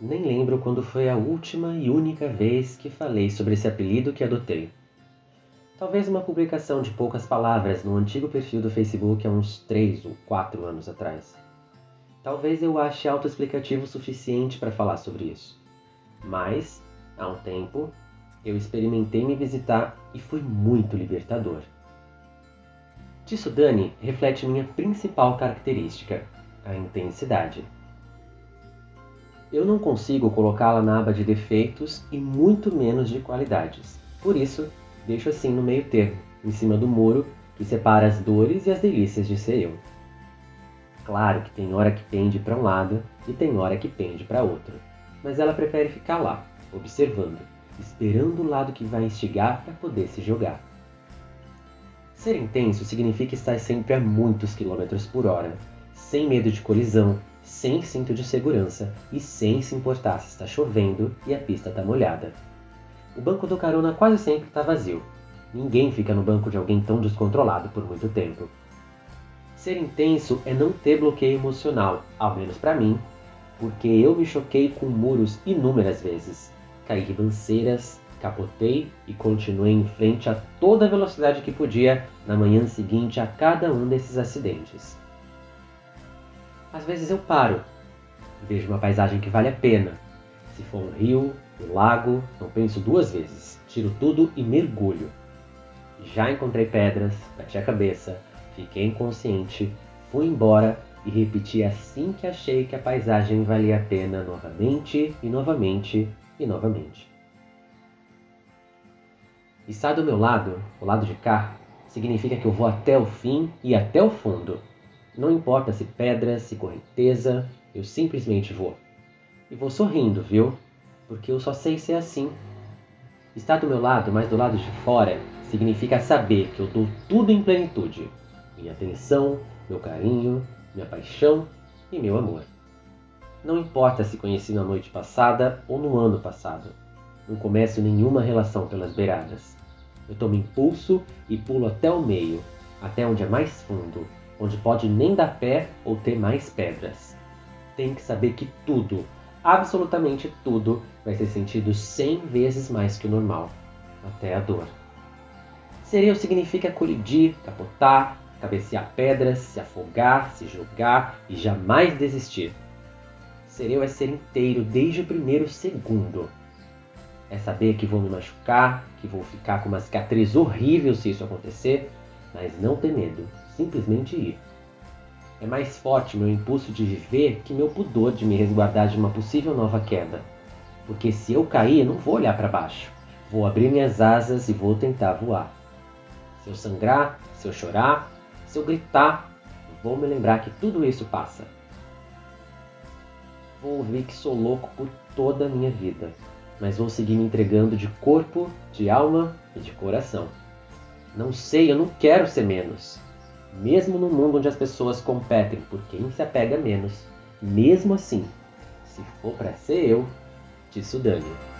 Nem lembro quando foi a última e única vez que falei sobre esse apelido que adotei. Talvez uma publicação de poucas palavras no antigo perfil do Facebook há uns 3 ou 4 anos atrás. Talvez eu ache autoexplicativo o suficiente para falar sobre isso. Mas, há um tempo, eu experimentei me visitar e foi muito libertador. Disso Dani reflete minha principal característica, a intensidade. Eu não consigo colocá-la na aba de defeitos e muito menos de qualidades. Por isso, deixo assim no meio termo, em cima do muro que separa as dores e as delícias de ser eu. Claro que tem hora que pende para um lado e tem hora que pende para outro, mas ela prefere ficar lá, observando, esperando o lado que vai instigar para poder se jogar. Ser intenso significa estar sempre a muitos quilômetros por hora, sem medo de colisão, sem cinto de segurança e sem se importar se está chovendo e a pista está molhada. O banco do carona quase sempre está vazio. Ninguém fica no banco de alguém tão descontrolado por muito tempo. Ser intenso é não ter bloqueio emocional, ao menos para mim, porque eu me choquei com muros inúmeras vezes. Caí ribanceiras, capotei e continuei em frente a toda a velocidade que podia na manhã seguinte a cada um desses acidentes. Às vezes eu paro, vejo uma paisagem que vale a pena. Se for um rio, um lago, não penso duas vezes, tiro tudo e mergulho. Já encontrei pedras, bati a cabeça, fiquei inconsciente, fui embora e repeti assim que achei que a paisagem valia a pena novamente e novamente e novamente. Estar do meu lado, o lado de cá, significa que eu vou até o fim e até o fundo. Não importa se pedra, se correnteza, eu simplesmente vou. E vou sorrindo, viu? Porque eu só sei ser assim. Estar do meu lado, mas do lado de fora, significa saber que eu dou tudo em plenitude: minha atenção, meu carinho, minha paixão e meu amor. Não importa se conheci na noite passada ou no ano passado. Não começo nenhuma relação pelas beiradas. Eu tomo impulso e pulo até o meio, até onde é mais fundo, onde pode nem dar pé ou ter mais pedras. Tem que saber que tudo, absolutamente tudo, vai ser sentido cem vezes mais que o normal, até a dor. Sereio significa colidir, capotar, cabecear pedras, se afogar, se jogar e jamais desistir. Sereu é ser inteiro desde o primeiro segundo. É saber que vou me machucar, que vou ficar com uma cicatriz horrível se isso acontecer, mas não ter medo, simplesmente ir. É mais forte meu impulso de viver que meu pudor de me resguardar de uma possível nova queda. Porque se eu cair, não vou olhar para baixo. Vou abrir minhas asas e vou tentar voar. Se eu sangrar, se eu chorar, se eu gritar, vou me lembrar que tudo isso passa. Vou ouvir que sou louco por toda a minha vida, mas vou seguir me entregando de corpo, de alma e de coração. Não sei, eu não quero ser menos mesmo no mundo onde as pessoas competem por quem se apega menos, mesmo assim, se for para ser eu, te Dani.